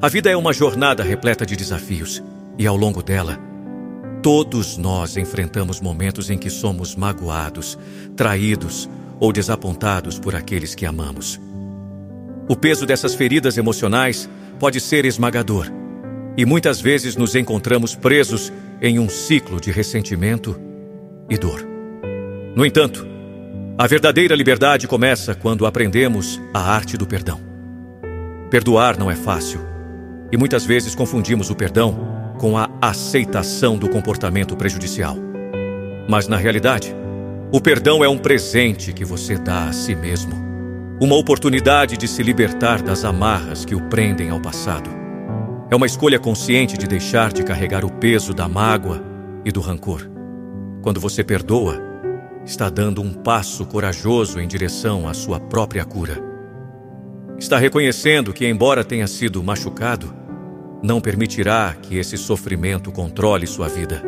A vida é uma jornada repleta de desafios, e ao longo dela, todos nós enfrentamos momentos em que somos magoados, traídos ou desapontados por aqueles que amamos. O peso dessas feridas emocionais pode ser esmagador, e muitas vezes nos encontramos presos em um ciclo de ressentimento e dor. No entanto, a verdadeira liberdade começa quando aprendemos a arte do perdão. Perdoar não é fácil, e muitas vezes confundimos o perdão com a aceitação do comportamento prejudicial. Mas na realidade, o perdão é um presente que você dá a si mesmo, uma oportunidade de se libertar das amarras que o prendem ao passado. É uma escolha consciente de deixar de carregar o peso da mágoa e do rancor. Quando você perdoa, está dando um passo corajoso em direção à sua própria cura. Está reconhecendo que, embora tenha sido machucado, não permitirá que esse sofrimento controle sua vida.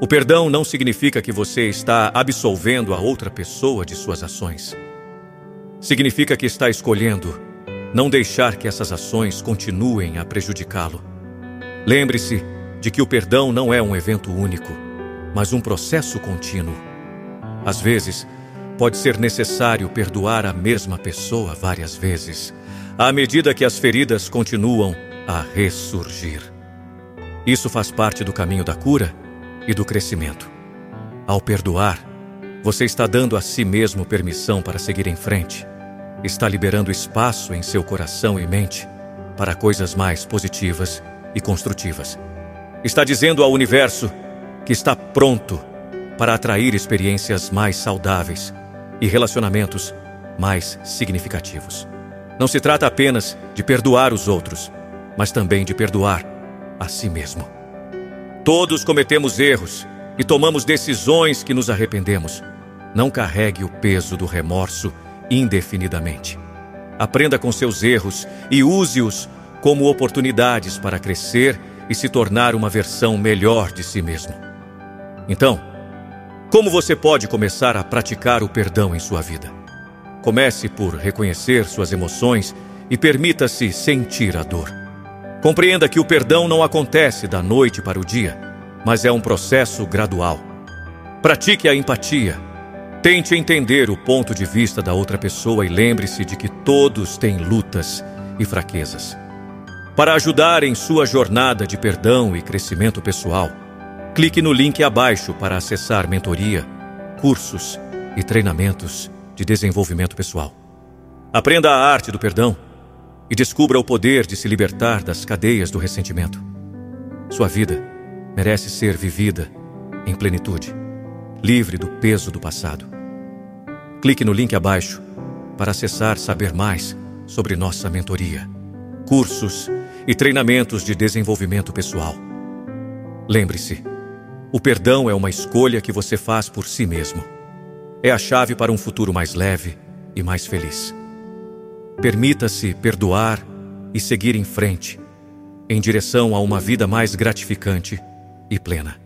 O perdão não significa que você está absolvendo a outra pessoa de suas ações. Significa que está escolhendo não deixar que essas ações continuem a prejudicá-lo. Lembre-se de que o perdão não é um evento único, mas um processo contínuo. Às vezes, pode ser necessário perdoar a mesma pessoa várias vezes, à medida que as feridas continuam a ressurgir. Isso faz parte do caminho da cura e do crescimento. Ao perdoar, você está dando a si mesmo permissão para seguir em frente está liberando espaço em seu coração e mente para coisas mais positivas e construtivas. Está dizendo ao universo que está pronto para atrair experiências mais saudáveis e relacionamentos mais significativos. Não se trata apenas de perdoar os outros, mas também de perdoar a si mesmo. Todos cometemos erros e tomamos decisões que nos arrependemos. Não carregue o peso do remorso indefinidamente. Aprenda com seus erros e use-os como oportunidades para crescer e se tornar uma versão melhor de si mesmo. Então, como você pode começar a praticar o perdão em sua vida? Comece por reconhecer suas emoções e permita-se sentir a dor. Compreenda que o perdão não acontece da noite para o dia, mas é um processo gradual. Pratique a empatia Tente entender o ponto de vista da outra pessoa e lembre-se de que todos têm lutas e fraquezas. Para ajudar em sua jornada de perdão e crescimento pessoal, clique no link abaixo para acessar mentoria, cursos e treinamentos de desenvolvimento pessoal. Aprenda a arte do perdão e descubra o poder de se libertar das cadeias do ressentimento. Sua vida merece ser vivida em plenitude livre do peso do passado. Clique no link abaixo para acessar saber mais sobre nossa mentoria, cursos e treinamentos de desenvolvimento pessoal. Lembre-se, o perdão é uma escolha que você faz por si mesmo. É a chave para um futuro mais leve e mais feliz. Permita-se perdoar e seguir em frente, em direção a uma vida mais gratificante e plena.